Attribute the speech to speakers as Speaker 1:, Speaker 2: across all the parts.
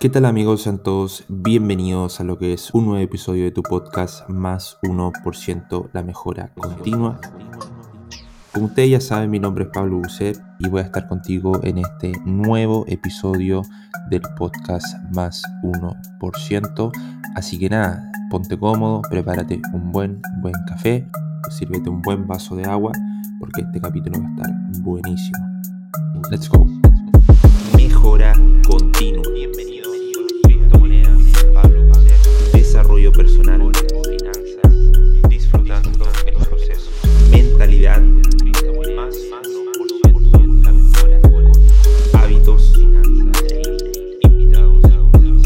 Speaker 1: ¿Qué tal amigos? Sean todos bienvenidos a lo que es un nuevo episodio de tu podcast Más 1% La Mejora Continua. Como ustedes ya saben, mi nombre es Pablo Bucet y voy a estar contigo en este nuevo episodio del podcast Más 1%. Así que nada, ponte cómodo, prepárate un buen, buen café, sírvete un buen vaso de agua porque este capítulo va a estar buenísimo. Let's go. Mejora continua. Bienvenido. Desarrollo personal, finanzas, disfrutando el proceso. Mentalidad, más. Hábitos, invitados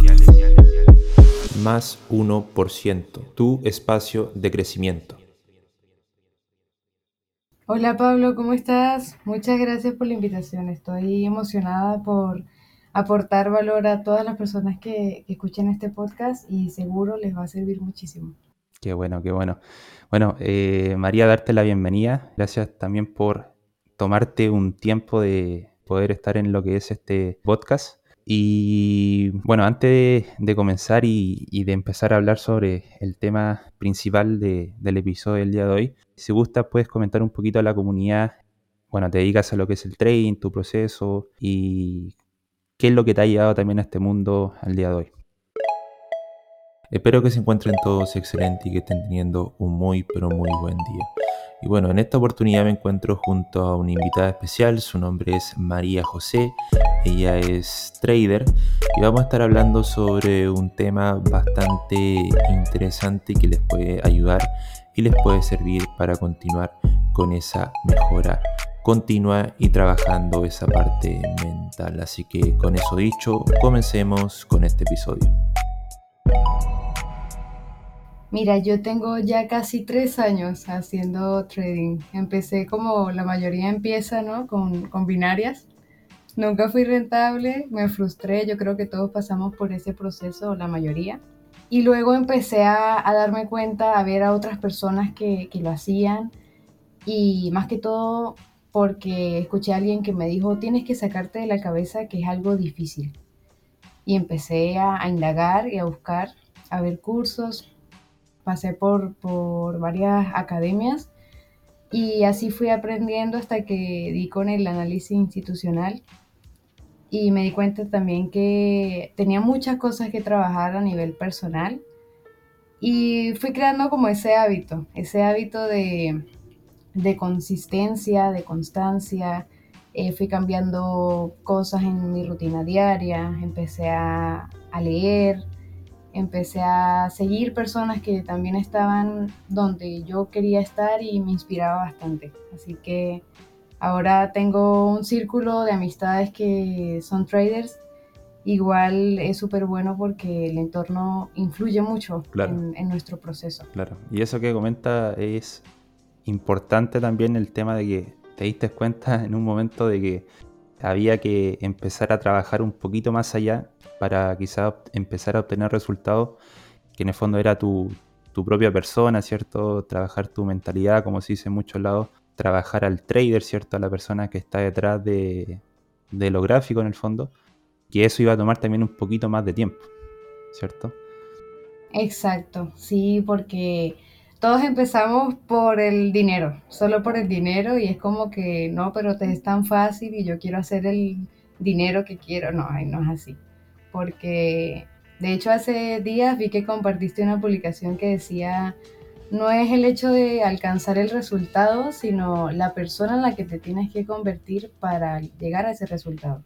Speaker 1: especiales. Más 1%. Tu espacio de crecimiento.
Speaker 2: Hola Pablo, ¿cómo estás? Muchas gracias por la invitación. Estoy emocionada por aportar valor a todas las personas que, escuchen este podcast y seguro les va a servir muchísimo.
Speaker 1: Qué bueno, qué bueno. Bueno, eh, María, darte la bienvenida. Gracias también por tomarte un tiempo de poder estar en lo que es este podcast. Y bueno, antes de, comenzar y, de empezar a hablar sobre el tema principal de, del episodio del día de hoy, si gusta puedes comentar un poquito a la comunidad, bueno, te dedicas a lo que es el trading, tu proceso y qué es lo que te ha llevado también a este mundo al día de hoy. Espero que se encuentren todos excelentes y que estén teniendo un muy pero muy buen día. Y bueno, en esta oportunidad me encuentro junto a una invitada especial, su nombre es María José, ella es trader y vamos a estar hablando sobre un tema bastante interesante que les puede ayudar y les puede servir para continuar con esa mejora continua y trabajando esa parte mental. Así que con eso dicho, comencemos con este episodio.
Speaker 2: Mira, yo tengo ya casi tres años haciendo trading. Empecé como la mayoría empieza, ¿no? Con, con binarias. Nunca fui rentable, me frustré, yo creo que todos pasamos por ese proceso, la mayoría. Y luego empecé a, a darme cuenta, a ver a otras personas que, que, lo hacían y más que todo porque escuché a alguien que me dijo, tienes que sacarte de la cabeza que es algo difícil. Y empecé a, a indagar y a buscar, a ver cursos, pasé por, por varias academias y así fui aprendiendo hasta que di con el análisis institucional y me di cuenta también que tenía muchas cosas que trabajar a nivel personal y fui creando como ese hábito, ese hábito de, de consistencia, de constancia. Eh, fui cambiando cosas en mi rutina diaria, empecé a, a leer, empecé a seguir personas que también estaban donde yo quería estar y me inspiraba bastante. Así que ahora tengo un círculo de amistades que son traders. Igual es súper bueno porque el entorno influye mucho
Speaker 1: Claro.
Speaker 2: en, en nuestro proceso.
Speaker 1: Claro. Y eso que comenta es importante también el tema de que te diste cuenta en un momento de que había que empezar a trabajar un poquito más allá para quizás empezar a obtener resultados que en el fondo era tu, tu, propia persona, ¿cierto? Trabajar tu mentalidad, como se dice en muchos lados, trabajar al trader, ¿cierto? A la persona que está detrás de, de lo gráfico en el fondo, que eso iba a tomar también un poquito más de tiempo, ¿cierto?
Speaker 2: Exacto, sí, porque todos empezamos por el dinero, solo por el dinero y es como que no, pero te es tan fácil y yo quiero hacer el dinero que quiero. No, no es así. Porque de hecho hace días vi que compartiste una publicación que decía, no es el hecho de alcanzar el resultado, sino la persona en la que te tienes que convertir para llegar a ese resultado.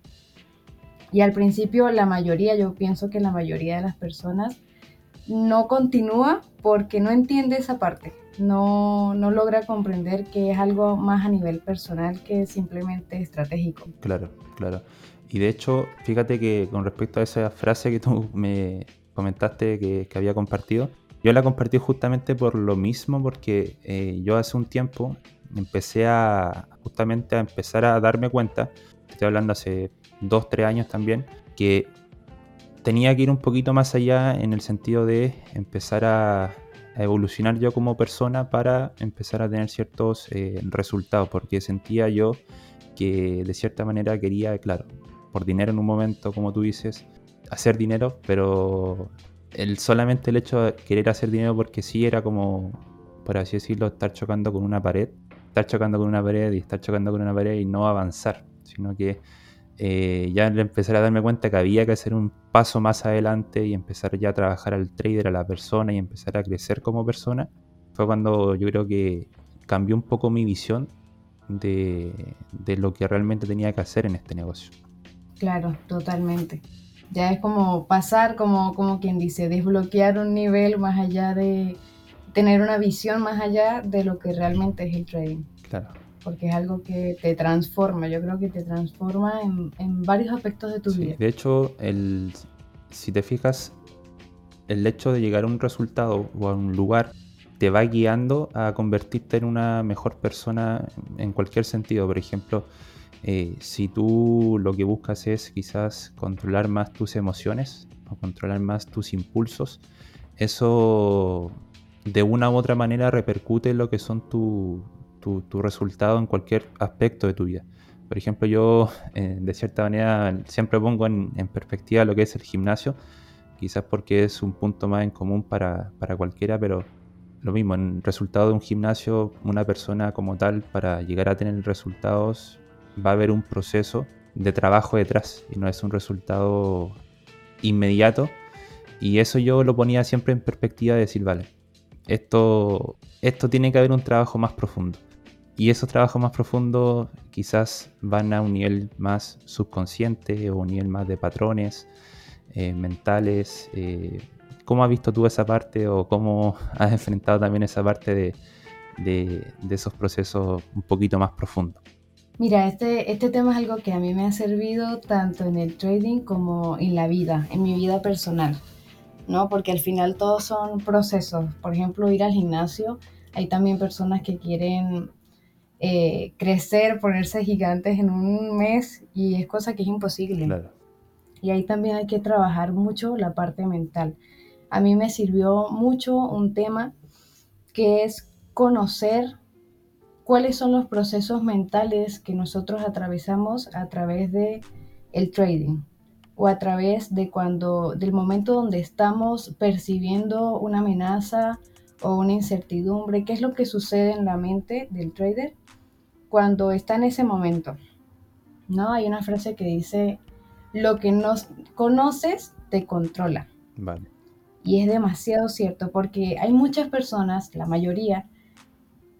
Speaker 2: Y al principio la mayoría, yo pienso que la mayoría de las personas no continúa porque no entiende esa parte, no, no, logra comprender que es algo más a nivel personal que simplemente estratégico.
Speaker 1: Claro, claro. Y de hecho, fíjate que con respecto a esa frase que tú me comentaste que, que había compartido, yo la compartí justamente por lo mismo, porque eh, yo hace un tiempo empecé a justamente a empezar a darme cuenta, estoy hablando hace dos, tres años también, que tenía que ir un poquito más allá en el sentido de empezar a, evolucionar yo como persona para empezar a tener ciertos eh, resultados, porque sentía yo que de cierta manera quería, claro, por dinero en un momento, como tú dices, hacer dinero, pero el, solamente el hecho de querer hacer dinero porque sí era como, por así decirlo, estar chocando con una pared, estar chocando con una pared y estar chocando con una pared y no avanzar, sino que eh, ya empezar a darme cuenta que había que hacer un paso más adelante y empezar ya a trabajar al trader, a la persona y empezar a crecer como persona, fue cuando yo creo que cambió un poco mi visión de, de lo que realmente tenía que hacer en este negocio.
Speaker 2: Claro, totalmente. Ya es como pasar, como, como quien dice, desbloquear un nivel más allá de tener una visión más allá de lo que realmente es el trading.
Speaker 1: Claro.
Speaker 2: Porque es algo que te transforma, yo creo que te transforma en, en varios aspectos de tu vida.
Speaker 1: De hecho, el, si te fijas, el hecho de llegar a un resultado o a un lugar te va guiando a convertirte en una mejor persona en cualquier sentido. Por ejemplo, eh, si tú lo que buscas es quizás controlar más tus emociones o controlar más tus impulsos, eso de una u otra manera repercute en lo que son tus tu, resultados en cualquier aspecto de tu vida. Por ejemplo, yo eh, de cierta manera siempre pongo en, perspectiva lo que es el gimnasio, quizás porque es un punto más en común para, para cualquiera, pero lo mismo, en resultado de un gimnasio, una persona como tal, para llegar a tener resultados, va a haber un proceso de trabajo detrás y no es un resultado inmediato. Y eso yo lo ponía siempre en perspectiva de decir, vale, esto, esto tiene que haber un trabajo más profundo. Y esos trabajos más profundos quizás van a un nivel más subconsciente o un nivel más de patrones eh, mentales. Eh, ¿Cómo has visto tú esa parte o cómo has enfrentado también esa parte de, esos procesos un poquito más profundos?
Speaker 2: Mira, este, este tema es algo que a mí me ha servido tanto en el trading como en la vida, en mi vida personal, ¿no? Porque al final todos son procesos. Por ejemplo, ir al gimnasio, hay también personas que quieren eh, crecer, ponerse gigantes en un mes y es cosa que es imposible. Y ahí también hay que trabajar mucho la parte mental. A mí me sirvió mucho un tema que es conocer cuáles son los procesos mentales que nosotros atravesamos a través de el trading o a través de cuando del momento donde estamos percibiendo una amenaza o una incertidumbre, qué es lo que sucede en la mente del trader cuando está en ese momento. No, hay una frase que dice lo que no conoces te controla.
Speaker 1: Vale.
Speaker 2: Y es demasiado cierto porque hay muchas personas, la mayoría,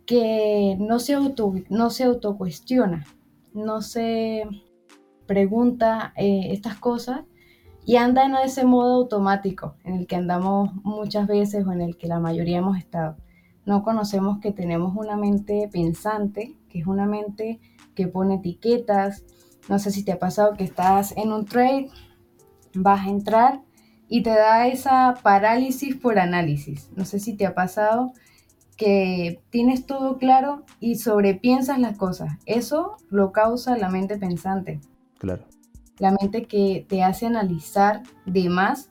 Speaker 2: que no se, auto, no se autocuestiona, no se pregunta eh, estas cosas y anda en ese modo automático en el que andamos muchas veces o en el que la mayoría hemos estado. No conocemos que tenemos una mente pensante, que es una mente que pone etiquetas. No sé si te ha pasado que estás en un trade, vas a entrar y te da esa parálisis por análisis. No sé si te ha pasado que tienes todo claro y sobrepiensas las cosas. Eso lo causa la mente pensante.
Speaker 1: Claro.
Speaker 2: La mente que te hace analizar de más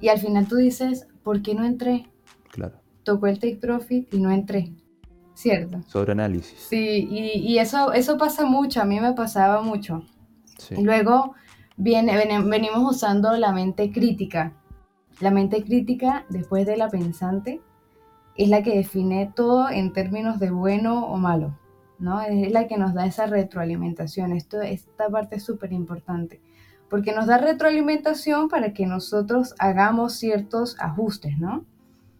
Speaker 2: y al final tú dices, ¿por qué no entré?
Speaker 1: Claro.
Speaker 2: Tocó el take profit y no entré. ¿Cierto?
Speaker 1: Sobre análisis.
Speaker 2: Sí, y, eso, eso pasa mucho, a mí me pasaba mucho. Sí. Luego viene, venimos usando la mente crítica. La mente crítica, después de la pensante, es la que define todo en términos de bueno o malo, ¿no? Es la que nos da esa retroalimentación. Esto, esta parte es súper importante, porque nos da retroalimentación para que nosotros hagamos ciertos ajustes, ¿no?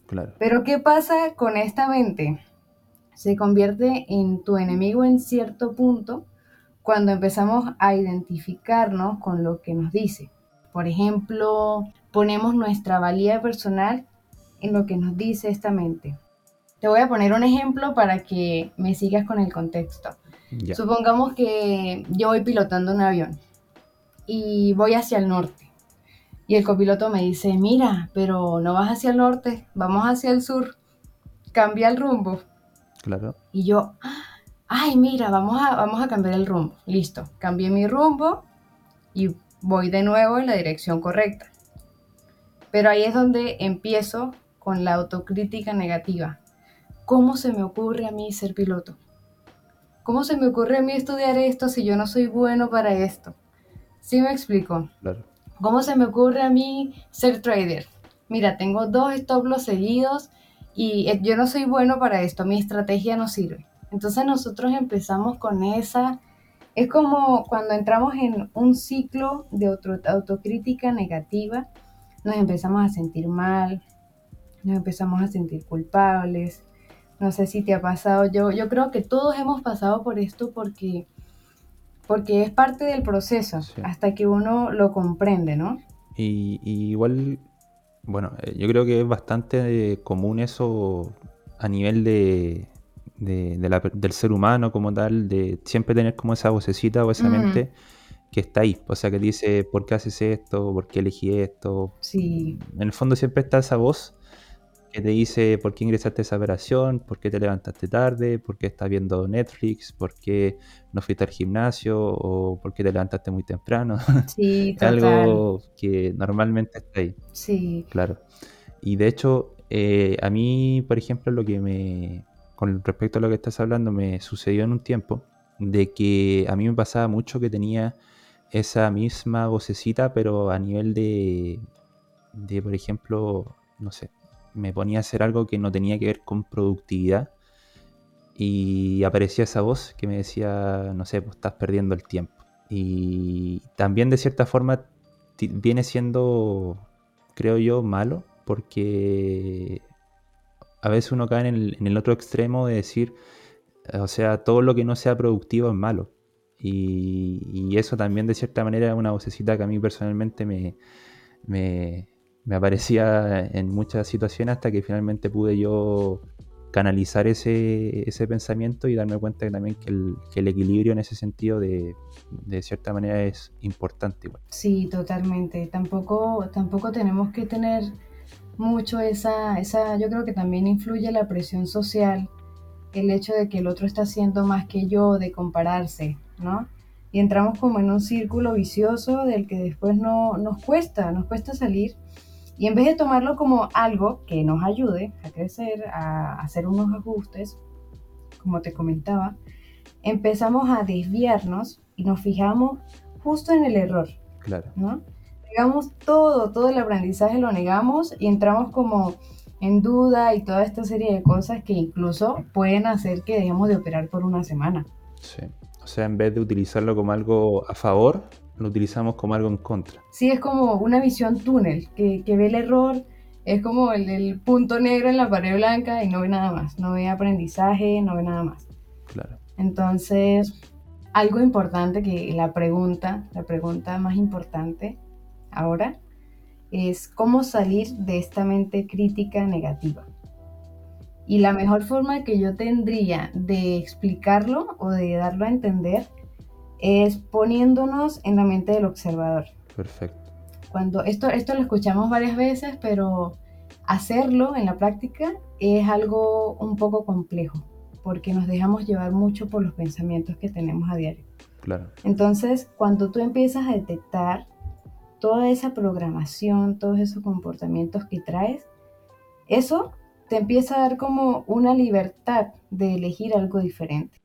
Speaker 1: Claro.
Speaker 2: Pero ¿qué pasa con esta mente? Se convierte en tu enemigo en cierto punto cuando empezamos a identificarnos con lo que nos dice. Por ejemplo, ponemos nuestra valía personal en lo que nos dice esta mente. Te voy a poner un ejemplo para que me sigas con el contexto. Supongamos que yo voy pilotando un avión y voy hacia el norte. Y el copiloto me dice, mira, pero no vas hacia el norte, vamos hacia el sur. Cambia el rumbo.
Speaker 1: Claro.
Speaker 2: Y yo, ay, mira, vamos a, vamos a cambiar el rumbo. Listo, cambié mi rumbo y voy de nuevo en la dirección correcta. Pero ahí es donde empiezo con la autocrítica negativa. ¿Cómo se me ocurre a mí ser piloto? ¿Cómo se me ocurre a mí estudiar esto si yo no soy bueno para esto? ¿Sí me explico?
Speaker 1: Claro.
Speaker 2: ¿Cómo se me ocurre a mí ser trader? Mira, tengo dos stop loss seguidos y eh, yo no soy bueno para esto, mi estrategia no sirve. Entonces nosotros empezamos con esa, es como cuando entramos en un ciclo de autocrítica negativa, nos empezamos a sentir mal, nos empezamos a sentir culpables. No sé si te ha pasado, yo, yo creo que todos hemos pasado por esto porque, porque es parte del proceso, hasta que uno lo comprende, ¿no?
Speaker 1: Y, igual, bueno, eh, yo creo que es bastante común eso a nivel de, del ser humano como tal, de siempre tener como esa vocecita o esa mente que está ahí, o sea, que dice, ¿por qué haces esto? ¿Por qué elegí esto?
Speaker 2: Sí.
Speaker 1: En el fondo siempre está esa voz que te dice por qué ingresaste a esa operación, por qué te levantaste tarde, por qué estás viendo Netflix, por qué no fuiste al gimnasio o por qué te levantaste muy temprano.
Speaker 2: Sí, total.
Speaker 1: Algo que normalmente está ahí.
Speaker 2: Sí.
Speaker 1: Claro. Y de hecho, eh, a mí, por ejemplo, lo que me, con respecto a lo que estás hablando, me sucedió en un tiempo de que a mí me pasaba mucho que tenía esa misma vocecita, pero a nivel de, de por ejemplo, no sé, me ponía a hacer algo que no tenía que ver con productividad y aparecía esa voz que me decía, no sé, pues estás perdiendo el tiempo. Y también de cierta forma viene siendo, creo yo, malo porque a veces uno cae en el, otro extremo de decir, o sea, todo lo que no sea productivo es malo. Y, eso también de cierta manera es una vocecita que a mí personalmente me, me, me aparecía en muchas situaciones hasta que finalmente pude yo canalizar ese, ese pensamiento y darme cuenta que también que el, que el equilibrio en ese sentido de, de, cierta manera es importante. Igual.
Speaker 2: Sí, totalmente. Tampoco, tampoco tenemos que tener mucho esa, esa, yo creo que también influye la presión social, el hecho de que el otro está haciendo más que yo, de compararse, ¿no? Y entramos como en un círculo vicioso del que después no, nos cuesta, nos cuesta salir y en vez de tomarlo como algo que nos ayude a crecer, a hacer unos ajustes, como te comentaba, empezamos a desviarnos y nos fijamos justo en el error.
Speaker 1: Claro.
Speaker 2: ¿no? Negamos todo, todo el aprendizaje lo negamos y entramos como en duda y toda esta serie de cosas que incluso pueden hacer que dejemos de operar por una semana.
Speaker 1: Sí. O sea, en vez de utilizarlo como algo a favor, lo utilizamos como algo en contra.
Speaker 2: Sí, es como una visión túnel, que, ve el error, es como el, punto negro en la pared blanca y no ve nada más, no ve aprendizaje, no ve nada más.
Speaker 1: Claro.
Speaker 2: Entonces, algo importante que la pregunta, la pregunta más importante ahora es cómo salir de esta mente crítica negativa. Y la mejor forma que yo tendría de explicarlo o de darlo a entender es poniéndonos en la mente del observador.
Speaker 1: Perfecto.
Speaker 2: Cuando esto, esto lo escuchamos varias veces, pero hacerlo en la práctica es algo un poco complejo, porque nos dejamos llevar mucho por los pensamientos que tenemos a diario.
Speaker 1: Claro.
Speaker 2: Entonces, cuando tú empiezas a detectar toda esa programación, todos esos comportamientos que traes, eso te empieza a dar como una libertad de elegir algo diferente.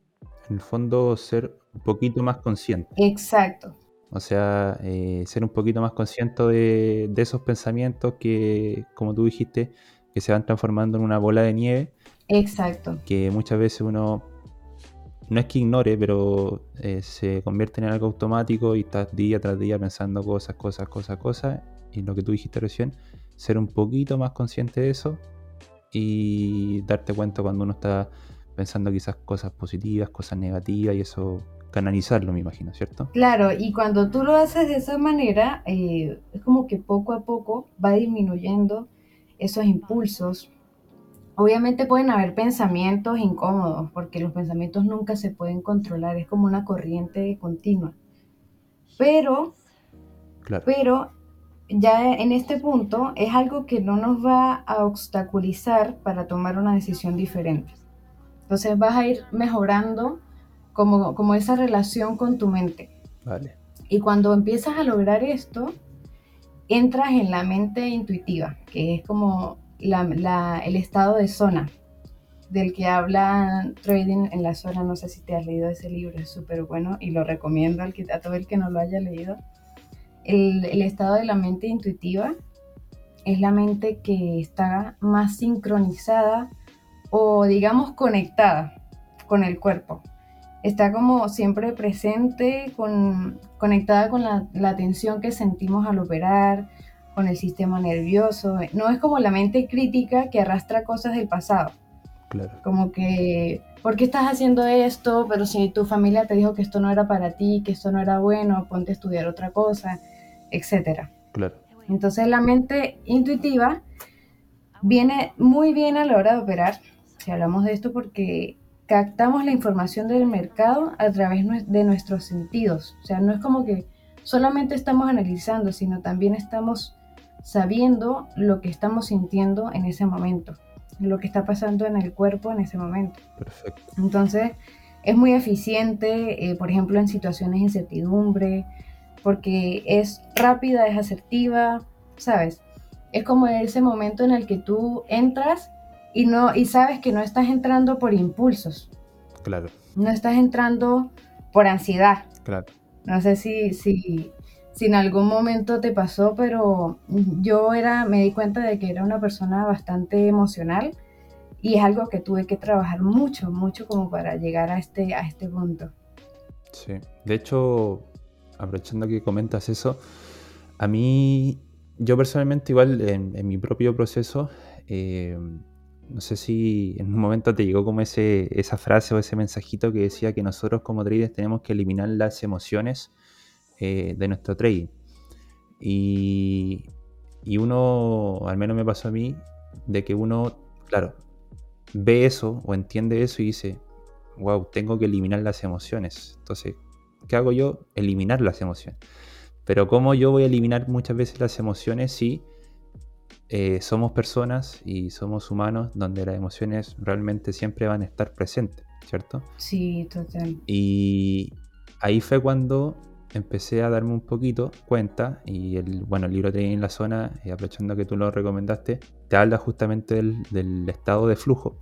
Speaker 1: En el fondo, ser un poquito más consciente.
Speaker 2: Exacto.
Speaker 1: O sea, eh, ser un poquito más consciente de, esos pensamientos que, como tú dijiste, que se van transformando en una bola de nieve.
Speaker 2: Exacto.
Speaker 1: Que muchas veces uno, no es que ignore, pero eh, se convierte en algo automático y estás día tras día pensando cosas, cosas, cosas, cosas. Y lo que tú dijiste recién, ser un poquito más consciente de eso y darte cuenta cuando uno está pensando quizás cosas positivas, cosas negativas y eso canalizarlo, me imagino, ¿cierto?
Speaker 2: Claro, y cuando tú lo haces de esa manera, eh, es como que poco a poco va disminuyendo esos impulsos. Obviamente pueden haber pensamientos incómodos, porque los pensamientos nunca se pueden controlar, es como una corriente continua. Pero, pero ya en este punto es algo que no nos va a obstaculizar para tomar una decisión diferente. Entonces vas a ir mejorando como, como esa relación con tu mente.
Speaker 1: Vale.
Speaker 2: Y cuando empiezas a lograr esto, entras en la mente intuitiva, que es como el estado de zona del que habla Trading en la zona. No sé si te has leído ese libro, es súper bueno y lo recomiendo al que, a todo el que no lo haya leído. el, el estado de la mente intuitiva es la mente que está más sincronizada o digamos conectada con el cuerpo. Está como siempre presente, con, conectada con la, la atención que sentimos al operar, con el sistema nervioso. No es como la mente crítica que arrastra cosas del pasado.
Speaker 1: Claro.
Speaker 2: Como que, ¿por qué estás haciendo esto? Pero si tu familia te dijo que esto no era para ti, que esto no era bueno, ponte a estudiar otra cosa, etcétera.
Speaker 1: Claro.
Speaker 2: Entonces la mente intuitiva viene muy bien a la hora de operar, si hablamos de esto, porque captamos la información del mercado a través de nuestros sentidos. O sea, no es como que solamente estamos analizando, sino también estamos sabiendo lo que estamos sintiendo en ese momento, lo que está pasando en el cuerpo en ese momento.
Speaker 1: Perfecto.
Speaker 2: Entonces, es muy eficiente, eh, por ejemplo, en situaciones de incertidumbre, porque es rápida, es asertiva, ¿sabes? Es como ese momento en el que tú entras y, no, y sabes que no estás entrando por impulsos,
Speaker 1: Claro.
Speaker 2: no estás entrando por ansiedad.
Speaker 1: Claro.
Speaker 2: No sé si, si, si en algún momento te pasó, pero yo era, me di cuenta de que era una persona bastante emocional y es algo que tuve que trabajar mucho, mucho como para llegar a este, a este punto.
Speaker 1: Sí. De hecho, aprovechando que comentas eso, a mí, yo personalmente igual en, en mi propio proceso, eh, no sé si en un momento te llegó como ese, esa frase o ese mensajito que decía que nosotros como traders tenemos que eliminar las emociones eh, de nuestro trading. Y, y uno, al menos me pasó a mí, de que uno, claro, ve eso o entiende eso y dice, wow, tengo que eliminar las emociones. Entonces, ¿qué hago yo? Eliminar las emociones. Pero ¿cómo yo voy a eliminar muchas veces las emociones si eh, somos personas y somos humanos donde las emociones realmente siempre van a estar presentes, ¿cierto?
Speaker 2: Sí, total.
Speaker 1: Y ahí fue cuando empecé a darme un poquito cuenta y el, bueno, el libro Trading en la zona, eh, aprovechando que tú lo recomendaste, te habla justamente del, del estado de flujo,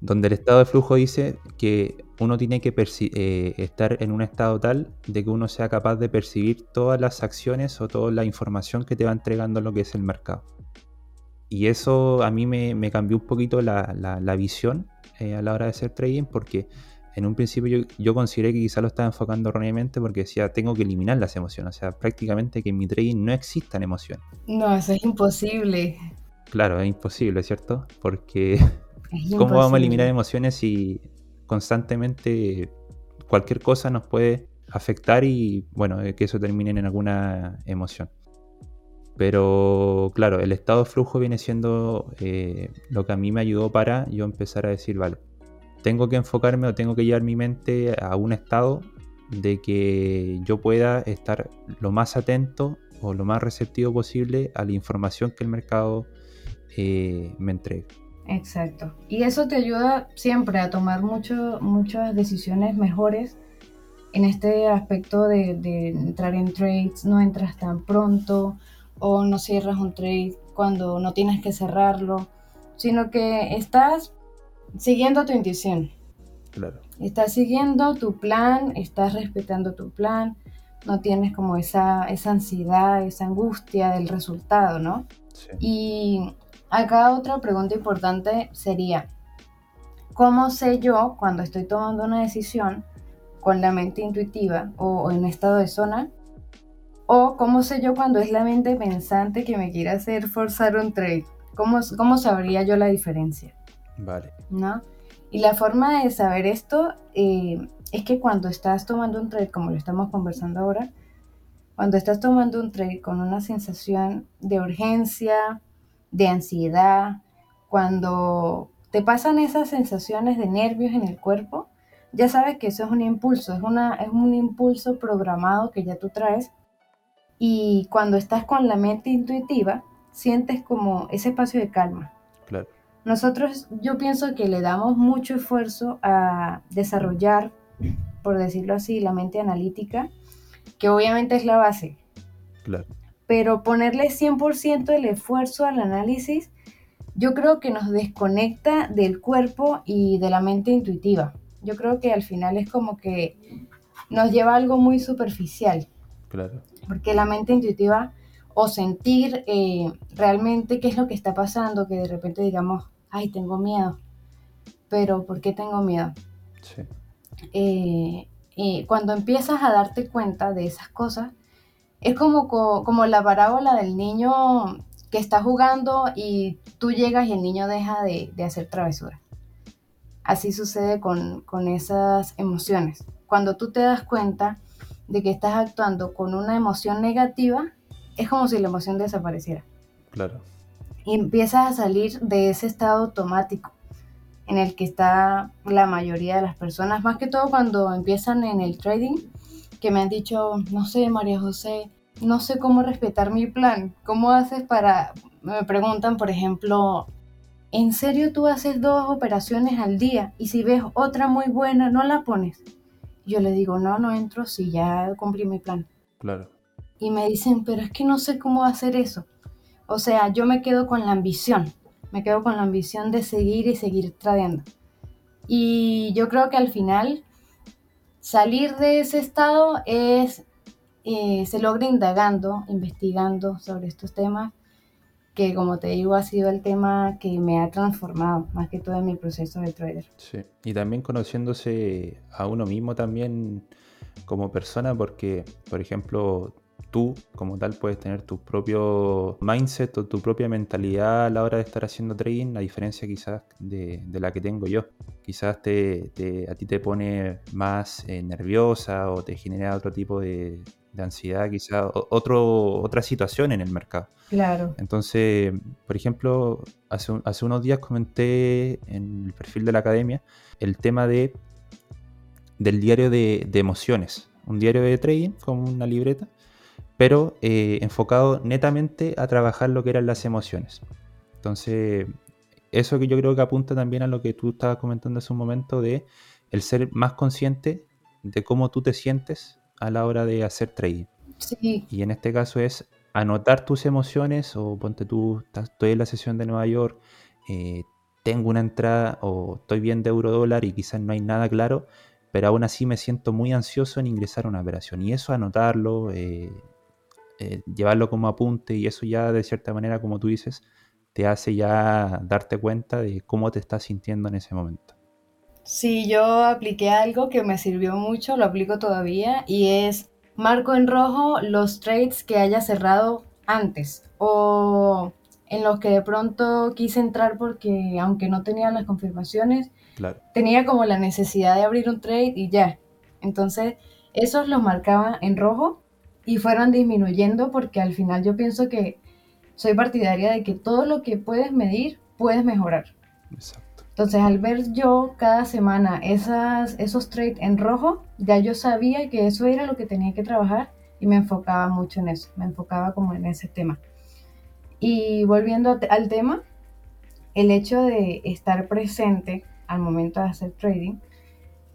Speaker 1: donde el estado de flujo dice que uno tiene que eh, estar en un estado tal de que uno sea capaz de percibir todas las acciones o toda la información que te va entregando lo que es el mercado. Y eso a mí me, me cambió un poquito la, la- la visión eh, a la hora de hacer trading porque en un principio yo, yo consideré que quizá lo estaba enfocando erróneamente porque decía tengo que eliminar las emociones, o sea, prácticamente que en mi trading no existan emociones.
Speaker 2: No, eso es imposible.
Speaker 1: Claro, es imposible, ¿cierto? Porque ¿Cómo vamos a eliminar emociones si constantemente cualquier cosa nos puede afectar y bueno, eh, que eso termine en alguna emoción? Pero claro, el estado de flujo viene siendo eh, lo que a mí me ayudó para yo empezar a decir, vale, tengo que enfocarme o tengo que llevar mi mente a un estado de que yo pueda estar lo más atento o lo más receptivo posible a la información que el mercado eh, me entrega.
Speaker 2: Exacto. Y eso te ayuda siempre a tomar mucho, muchas decisiones mejores en este aspecto de, de entrar en trades, no entras tan pronto o no cierras un trade cuando no tienes que cerrarlo, sino que estás siguiendo tu intuición,
Speaker 1: Claro.
Speaker 2: estás siguiendo tu plan, estás respetando tu plan, no tienes como esa, esa ansiedad, esa angustia del resultado, ¿no?
Speaker 1: Sí.
Speaker 2: Y acá otra pregunta importante sería, ¿cómo sé yo cuando estoy tomando una decisión con la mente intuitiva o, o en estado de zona? ¿O cómo sé yo cuando es la mente pensante que me quiere hacer forzar un trade? ¿Cómo, cómo sabría yo la diferencia?
Speaker 1: Vale.
Speaker 2: ¿no? Y la forma de saber esto eh, es que cuando estás tomando un trade, como lo estamos conversando ahora, cuando estás tomando un trade con una sensación de urgencia, de ansiedad, cuando te pasan esas sensaciones de nervios en el cuerpo, ya sabes que eso es un impulso, es, una, es un impulso programado que ya tú traes. Y cuando estás con la mente intuitiva, sientes como ese espacio de calma.
Speaker 1: Claro.
Speaker 2: Nosotros, yo pienso que le damos mucho esfuerzo a desarrollar, por decirlo así, la mente analítica, que obviamente es la base,
Speaker 1: Claro.
Speaker 2: pero ponerle 100% el esfuerzo al análisis, yo creo que nos desconecta del cuerpo y de la mente intuitiva. Yo creo que al final es como que nos lleva a algo muy superficial.
Speaker 1: Claro.
Speaker 2: Porque la mente intuitiva o sentir eh, realmente qué es lo que está pasando, que de repente digamos, ay, tengo miedo, pero ¿por qué tengo miedo? Sí. Eh, y cuando empiezas a darte cuenta de esas cosas, es como, como la parábola del niño que está jugando y tú llegas y el niño deja de, hacer travesura. Así sucede con, con, esas emociones. Cuando tú te das cuenta de que estás actuando con una emoción negativa, es como si la emoción desapareciera.
Speaker 1: Claro.
Speaker 2: Y empiezas a salir de ese estado automático en el que está la mayoría de las personas, más que todo cuando empiezan en el trading, que me han dicho, no sé, María José, no sé cómo respetar mi plan. ¿Cómo haces para, me preguntan, por ejemplo, ¿en serio tú haces dos operaciones al día y si ves otra muy buena, no la pones? Yo le digo, no, no entro si ya cumplí mi plan.
Speaker 1: Claro.
Speaker 2: Y me dicen, pero es que no sé cómo hacer eso. O sea, yo me quedo con la ambición me quedo con la ambición de seguir y seguir tradeando. Y yo creo que al final salir de ese estado es, eh, se logra indagando, investigando sobre estos temas, que como te digo ha sido el tema que me ha transformado más que todo en mi proceso de trader.
Speaker 1: Sí, y también conociéndose a uno mismo también como persona, porque por ejemplo tú como tal puedes tener tu propio mindset o tu propia mentalidad a la hora de estar haciendo trading, a diferencia quizás de, la que tengo yo. Quizás te, a ti te pone más eh, nerviosa o te genera otro tipo de, ansiedad, quizás otro, otra situación en el mercado.
Speaker 2: Claro.
Speaker 1: Entonces, por ejemplo, hace, hace unos días comenté en el perfil de la academia el tema de del diario de, de emociones. Un diario de trading como una libreta pero eh, enfocado netamente a trabajar lo que eran las emociones. Entonces, eso que yo creo que apunta también a lo que tú estabas comentando hace un momento de el ser más consciente de cómo tú te sientes a la hora de hacer trading.
Speaker 2: Sí.
Speaker 1: Y en este caso es anotar tus emociones o ponte tú, estoy en la sesión de Nueva York, eh, tengo una entrada o estoy bien de euro dólar y quizás no hay nada claro, pero aún así me siento muy ansioso en ingresar a una operación. Y eso anotarlo, eh, eh, llevarlo como apunte y eso ya de cierta manera, como tú dices, te hace ya darte cuenta de cómo te estás sintiendo en ese momento.
Speaker 2: Sí, yo apliqué algo que me sirvió mucho, lo aplico todavía, y es marco en rojo los trades que haya cerrado antes o en los que de pronto quise entrar porque aunque no tenía las confirmaciones, tenía como la necesidad de abrir un trade y ya. Entonces, esos los marcaba en rojo y fueron disminuyendo porque al final yo pienso que soy partidaria de que todo lo que puedes medir, puedes mejorar.
Speaker 1: Exacto.
Speaker 2: Entonces, al ver yo cada semana esas, esos trades en rojo, ya yo sabía que eso era lo que tenía que trabajar y me enfocaba mucho en eso, me enfocaba como en ese tema. Y volviendo al tema, el hecho de estar presente al momento de hacer trading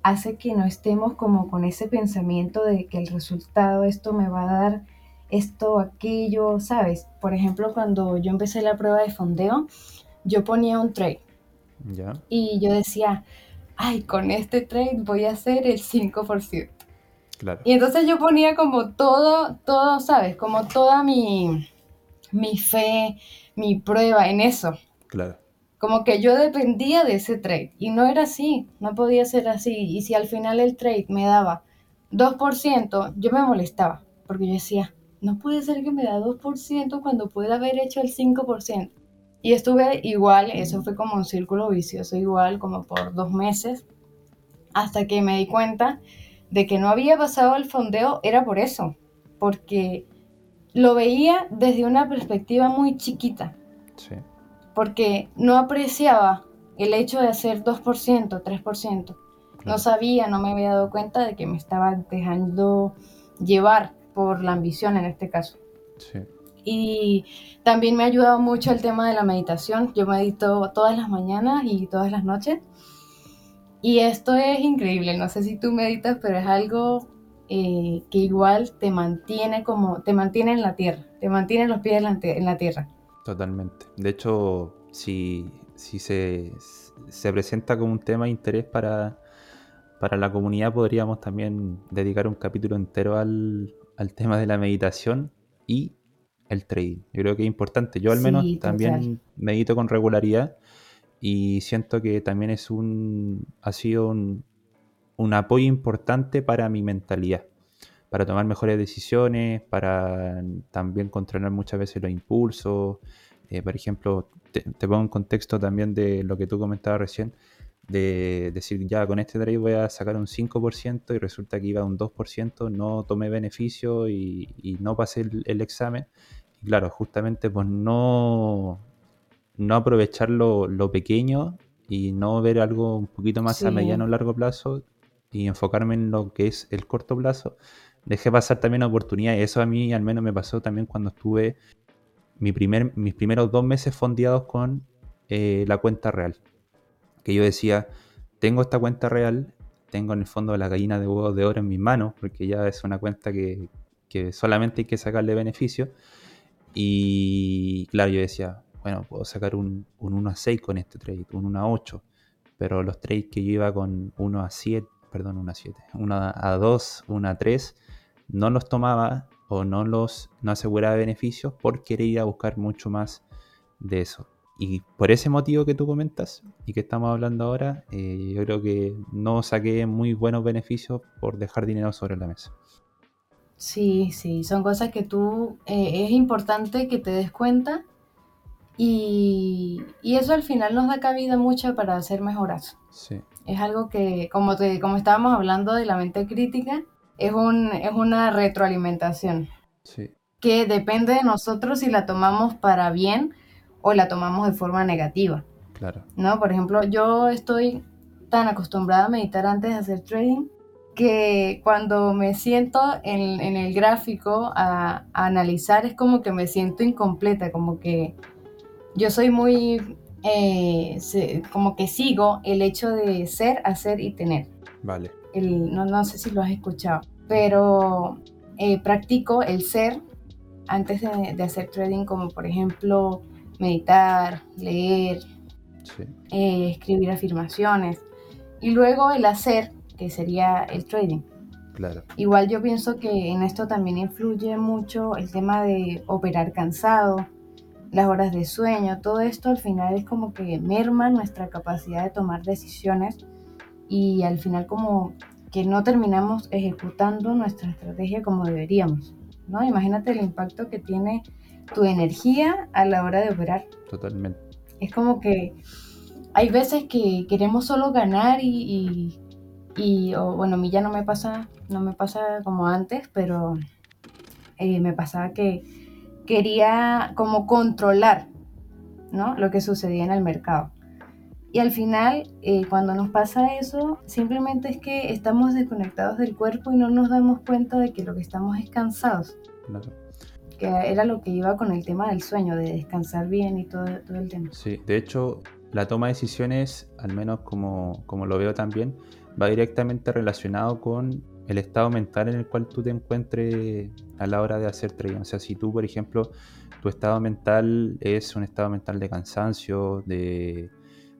Speaker 2: hace que no estemos como con ese pensamiento de que el resultado, esto me va a dar esto, aquello, ¿sabes? Por ejemplo, cuando yo empecé la prueba de fondeo, yo ponía un trade. Y yo decía, ay, con este trade voy a hacer el 5%.
Speaker 1: Claro.
Speaker 2: Y entonces yo ponía como todo, todo, ¿sabes? Como toda mi, mi fe, mi prueba en eso.
Speaker 1: Claro
Speaker 2: como que yo dependía de ese trade y no era así, no podía ser así. Y si al final el trade me daba 2%, yo me molestaba porque yo decía, no puede ser que me da 2% cuando puede haber hecho el 5%. Y estuve igual, eso fue como un círculo vicioso igual, como por dos meses, hasta que me di cuenta de que no había pasado el fondeo, era por eso, porque lo veía desde una perspectiva muy chiquita.
Speaker 1: Sí
Speaker 2: porque no apreciaba el hecho de hacer 2%, 3%. No sabía, no me había dado cuenta de que me estaba dejando llevar por la ambición en este caso.
Speaker 1: Sí.
Speaker 2: Y también me ha ayudado mucho el tema de la meditación. Yo medito todas las mañanas y todas las noches. Y esto es increíble. No sé si tú meditas, pero es algo eh, que igual te mantiene como, te mantiene en la tierra, te mantiene los pies en la tierra.
Speaker 1: Totalmente. De hecho, si, si se, se, presenta como un tema de interés para, para la comunidad, podríamos también dedicar un capítulo entero al, al tema de la meditación y el trading. Yo creo que es importante. Yo al menos también medito con regularidad y siento que también es un ha sido un, un apoyo importante para mi mentalidad, para tomar mejores decisiones, para también controlar muchas veces los impulsos. Eh, por ejemplo, te, pongo un contexto también de lo que tú comentabas recién, de decir, ya con este trade voy a sacar un 5% y resulta que iba a un 2%, no tomé beneficio y, no pasé el, examen. Y claro, justamente pues no, no aprovechar lo, pequeño y no ver algo un poquito más a mediano o largo plazo y enfocarme en lo que es el corto plazo, dejé pasar también oportunidades. Eso a mí al menos me pasó también cuando estuve mi primer, mis primeros dos meses fondeados con eh, la cuenta real. Que yo decía, tengo esta cuenta real, tengo en el fondo la gallina de huevos de oro en mis manos, porque ya es una cuenta que, solamente hay que sacarle beneficio. Y claro, yo decía, bueno, puedo sacar un, un 1 a 6 con este trade, un 1 a 8, pero los trades que yo iba con 1 a 7, perdón, 1 a 7, 1 a 2, 1 a 3, no los tomaba o no los no aseguraba beneficios por querer ir a buscar mucho más de eso. Y por ese motivo que tú comentas y que estamos hablando ahora, eh, yo creo que no saqué muy buenos beneficios por dejar dinero sobre la mesa.
Speaker 2: Sí, sí, son cosas que tú, eh, es importante que te des cuenta y, y, eso al final nos da cabida mucha para hacer mejoras. Sí. Es algo que, como, te, como estábamos hablando de la mente crítica, es, un, es una retroalimentación. Que depende de nosotros si la tomamos para bien o la tomamos de forma negativa. Claro. ¿No? Por ejemplo, yo estoy tan acostumbrada a meditar antes de hacer trading que cuando me siento en, en el gráfico a, a, analizar es como que me siento incompleta, como que yo soy muy eh, como que sigo el hecho de ser, hacer y tener. Vale. no, no sé si lo has escuchado, pero eh, practico el ser antes de, hacer trading, como por ejemplo meditar, leer, eh, escribir afirmaciones y luego el hacer, que sería el trading. Claro. Igual yo pienso que en esto también influye mucho el tema de operar cansado, las horas de sueño, todo esto al final es como que merma nuestra capacidad de tomar decisiones y al final como que no terminamos ejecutando nuestra estrategia como deberíamos, ¿no? Imagínate el impacto que tiene tu energía a la hora de operar. Totalmente. Es como que hay veces que queremos solo ganar y, y, bueno, a mí ya no me pasa, no me pasa como antes, pero eh, me pasaba que quería como controlar ¿no? lo que sucedía en el mercado. Y al final, eh, cuando nos pasa eso, simplemente es que estamos desconectados del cuerpo y no nos damos cuenta de que lo que estamos es cansados. Que era lo que iba con el tema del sueño, de descansar bien y todo, todo el tema.
Speaker 1: Sí, de hecho, la toma de decisiones, al menos como, como lo veo también, va directamente relacionado con el estado mental en el cual tú te encuentres a la hora de hacer trading. O sea, si tú, por ejemplo, tu estado mental es un estado mental de cansancio, de,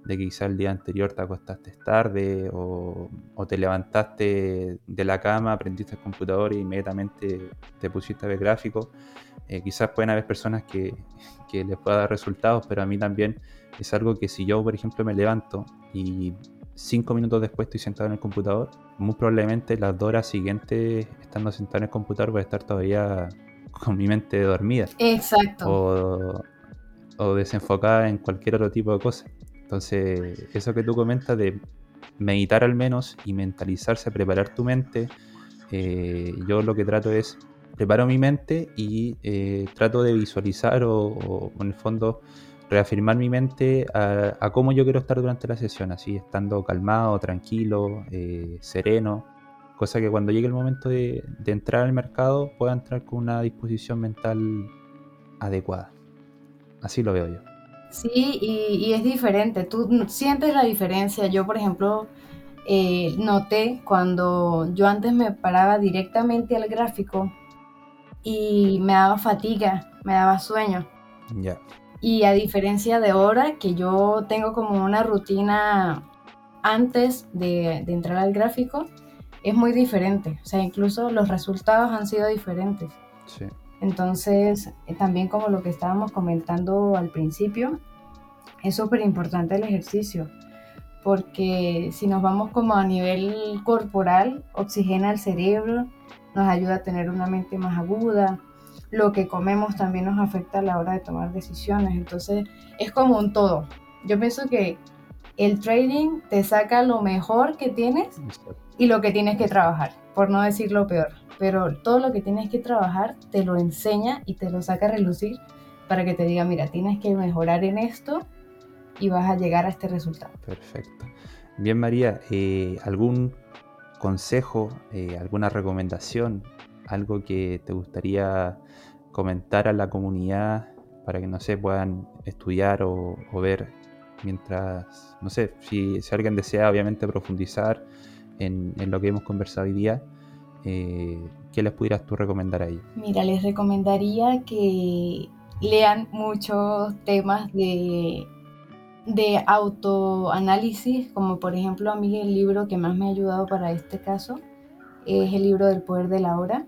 Speaker 1: que quizá el día anterior te acostaste tarde o, te levantaste de la cama, prendiste el computador e inmediatamente te pusiste a ver gráficos. Eh, quizás pueden haber personas que, que les pueda dar resultados, pero a mí también es algo que si yo, por ejemplo, me levanto y cinco minutos después estoy sentado en el computador, muy probablemente las dos horas siguientes, estando sentado en el computador, voy a estar todavía con mi mente dormida. Exacto. O, o desenfocada en cualquier otro tipo de cosa. Entonces, eso que tú comentas de meditar al menos y mentalizarse, preparar tu mente, eh, yo lo que trato es preparo mi mente y eh, trato de visualizar o, en el fondo reafirmar mi mente a, cómo yo quiero estar durante la sesión, así estando calmado, tranquilo, eh, sereno, cosa que cuando llegue el momento de, entrar al mercado pueda entrar con una disposición mental adecuada. Así lo veo yo.
Speaker 2: Sí, y, es diferente, tú sientes la diferencia. Yo, por ejemplo, eh, noté cuando yo antes me paraba directamente al gráfico y me daba fatiga, me daba sueño. Ya. Y a diferencia de ahora, que yo tengo como una rutina antes de, entrar al gráfico, es muy diferente. O sea, incluso los resultados han sido diferentes.
Speaker 1: Sí.
Speaker 2: Entonces, eh, también como lo que estábamos comentando al principio, es súper importante el ejercicio, porque si nos vamos como a nivel corporal, oxigena el cerebro, nos ayuda a tener una mente más aguda, lo que comemos también nos afecta a la hora de tomar decisiones, entonces es como un todo. Yo pienso que el trading te saca lo mejor que tienes y lo que tienes que trabajar, por no decir lo peor. Pero todo lo que tienes que trabajar te lo enseña y te lo saca a relucir para que te diga, mira, tienes que mejorar en esto y vas a llegar a este resultado.
Speaker 1: Perfecto. Bien, María, eh, ¿algún consejo, eh, alguna recomendación, algo que te gustaría comentar a la comunidad para que, no sé, puedan estudiar o, ver mientras, no sé, si, si, alguien desea obviamente profundizar en, lo que hemos conversado hoy día, eh, ¿qué les pudieras tú recomendar a ellos?
Speaker 2: Mira, les recomendaría que lean muchos temas de, de autoanálisis, como por ejemplo a mí el libro que más me ha ayudado para este caso es el libro del poder de la hora.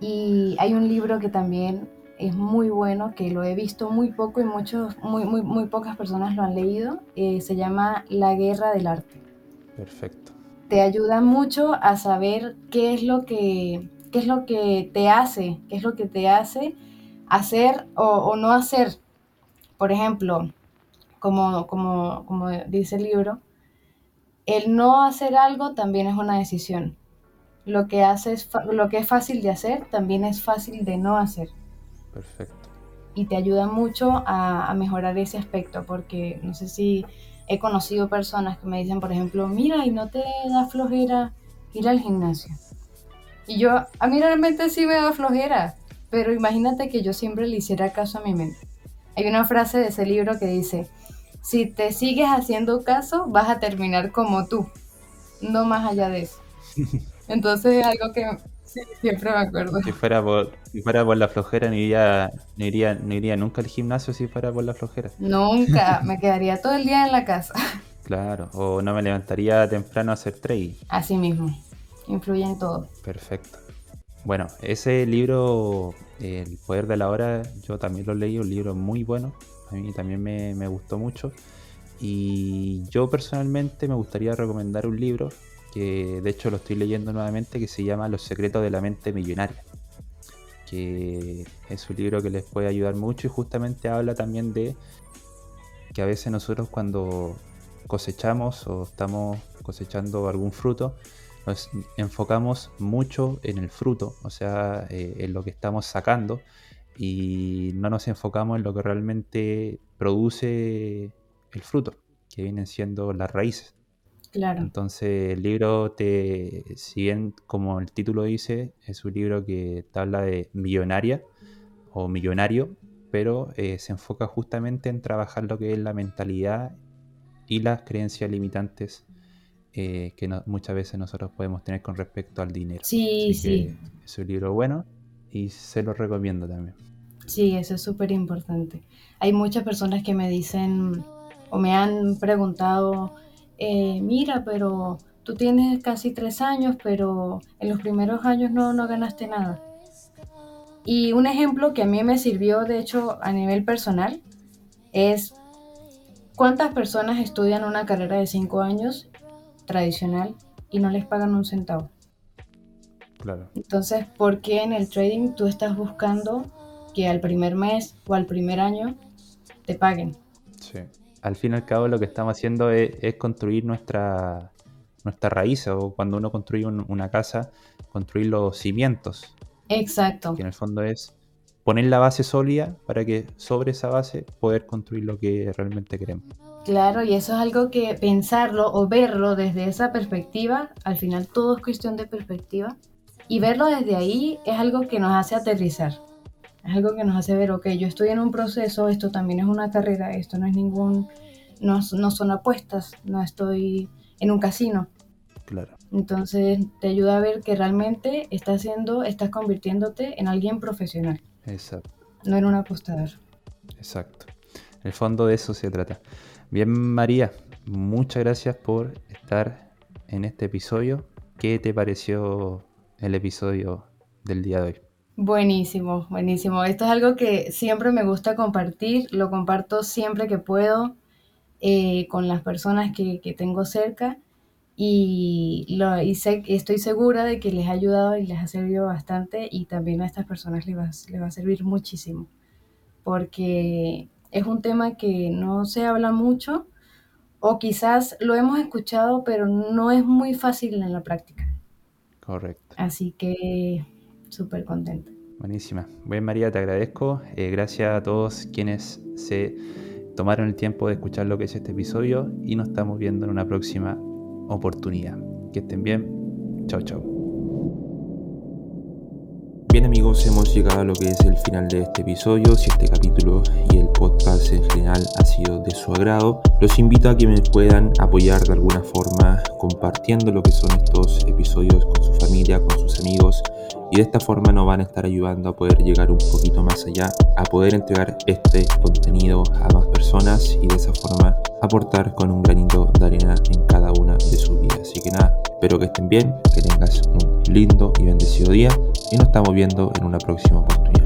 Speaker 2: Y hay un libro que también es muy bueno, que lo he visto muy poco y muchos, muy, muy, muy pocas personas lo han leído. Eh, se llama La Guerra del Arte.
Speaker 1: Perfecto.
Speaker 2: Te ayuda mucho a saber qué es lo que, qué es lo que te hace, qué es lo que te hace hacer o, no hacer. Por ejemplo, como, como, como dice el libro, el no hacer algo también es una decisión. Lo que, hace es lo que es fácil de hacer también es fácil de no hacer.
Speaker 1: Perfecto.
Speaker 2: Y te ayuda mucho a, mejorar ese aspecto, porque no sé si he conocido personas que me dicen, por ejemplo, mira, y no te da flojera ir al gimnasio. Y yo, a mí realmente sí me da flojera, pero imagínate que yo siempre le hiciera caso a mi mente. Hay una frase de ese libro que dice, si te sigues haciendo caso, vas a terminar como tú, no más allá de eso. Entonces es algo que siempre me acuerdo.
Speaker 1: Si fuera por, si fuera por la flojera, no iría, no, iría, no iría nunca al gimnasio si fuera por la flojera.
Speaker 2: Nunca, me quedaría todo el día en la casa.
Speaker 1: Claro, o no me levantaría temprano a hacer trading.
Speaker 2: Así mismo, influye en todo.
Speaker 1: Perfecto. Bueno, ese libro, El Poder de la Hora, yo también lo leí, un libro muy bueno, a mí también me, gustó mucho. Y yo personalmente me gustaría recomendar un libro que de hecho lo estoy leyendo nuevamente, que se llama Los secretos de la mente millonaria, que es un libro que les puede ayudar mucho y justamente habla también de que a veces nosotros cuando cosechamos o estamos cosechando algún fruto, nos enfocamos mucho en el fruto, o sea, eh, en lo que estamos sacando y no nos enfocamos en lo que realmente produce el fruto, que vienen siendo las raíces.
Speaker 2: Claro.
Speaker 1: Entonces el libro te, si bien como el título dice, es un libro que te habla de millonaria o millonario, pero eh, se enfoca justamente en trabajar lo que es la mentalidad y las creencias limitantes eh, que muchas veces nosotros podemos tener con respecto al dinero.
Speaker 2: Sí, sí.
Speaker 1: Es un libro bueno y se lo recomiendo también.
Speaker 2: Sí, eso es súper importante. Hay muchas personas que me dicen o me han preguntado eh, mira, pero tú tienes casi tres años, pero en los primeros años no, no ganaste nada. Y un ejemplo que a mí me sirvió, de hecho, a nivel personal, es cuántas personas estudian una carrera de cinco años tradicional y no les pagan un centavo.
Speaker 1: Claro.
Speaker 2: Entonces, ¿por qué en el trading tú estás buscando que al primer mes o al primer año te paguen?
Speaker 1: Sí al fin y al cabo lo que estamos haciendo es, construir nuestra, nuestra raíz, o cuando uno construye una casa, construir los cimientos.
Speaker 2: Exacto.
Speaker 1: Que en el fondo es poner la base sólida para que sobre esa base poder construir lo que realmente queremos.
Speaker 2: Claro, y eso es algo que pensarlo o verlo desde esa perspectiva, al final todo es cuestión de perspectiva, y verlo desde ahí es algo que nos hace aterrizar. Es algo que nos hace ver, ok, yo estoy en un proceso, esto también es una carrera, esto no es ningún, no, no son apuestas, no estoy en un casino.
Speaker 1: Claro.
Speaker 2: Entonces te ayuda a ver que realmente estás haciendo, estás convirtiéndote en alguien profesional.
Speaker 1: Exacto.
Speaker 2: No en un apostador.
Speaker 1: Exacto. En el fondo de eso se trata. Bien, María, muchas gracias por estar en este episodio ¿qué te pareció el episodio del día de hoy?
Speaker 2: Buenísimo, buenísimo. Esto es algo que siempre me gusta compartir, lo comparto siempre que puedo eh, con las personas que, tengo cerca y, lo, y sé, estoy segura de que les ha ayudado y les ha servido bastante y también a estas personas les les va a servir muchísimo porque es un tema que no se habla mucho o quizás lo hemos escuchado pero no es muy fácil en la práctica.
Speaker 1: Correcto.
Speaker 2: Así que súper contenta.
Speaker 1: Buenísima. Bueno, María, te agradezco. Eh, gracias a todos quienes se tomaron el tiempo de escuchar lo que es este episodio y nos estamos viendo en una próxima oportunidad. Que estén bien. Chao, chao. Bien amigos, hemos llegado a lo que es el final de este episodio. Si este capítulo y el podcast en general ha sido de su agrado, los invito a que me puedan apoyar de alguna forma compartiendo lo que son estos episodios con su familia, con sus amigos y de esta forma nos van a estar ayudando a poder llegar un poquito más allá, a poder entregar este contenido a más personas y de esa forma aportar con un granito de arena en cada una de sus vidas. Así que nada, espero que estén bien, que tengas un lindo y bendecido día y nos estamos viendo en una próxima oportunidad.